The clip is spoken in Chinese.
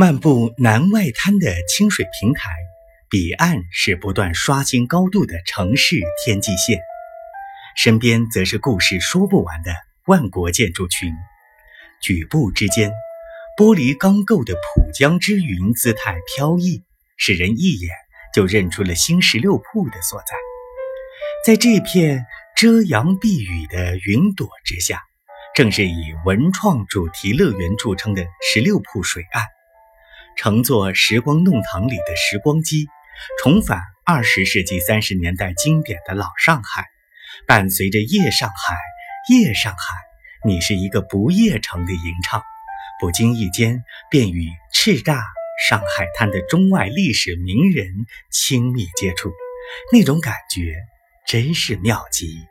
漫步南外滩的清水平台，彼岸是不断刷新高度的城市天际线，身边则是故事说不完的万国建筑群。举步之间，玻璃钢构的浦江之云姿态飘逸，使人一眼就认出了新十六铺的所在。在这片遮阳避雨的云朵之下，正是以文创主题乐园著称的十六铺水岸。乘坐时光弄堂里的时光机，重返二十世纪三十年代经典的老上海，伴随着夜上海，夜上海，你是一个不夜城的吟唱，不经意间便与赤大上海滩的中外历史名人亲密接触，那种感觉真是妙极。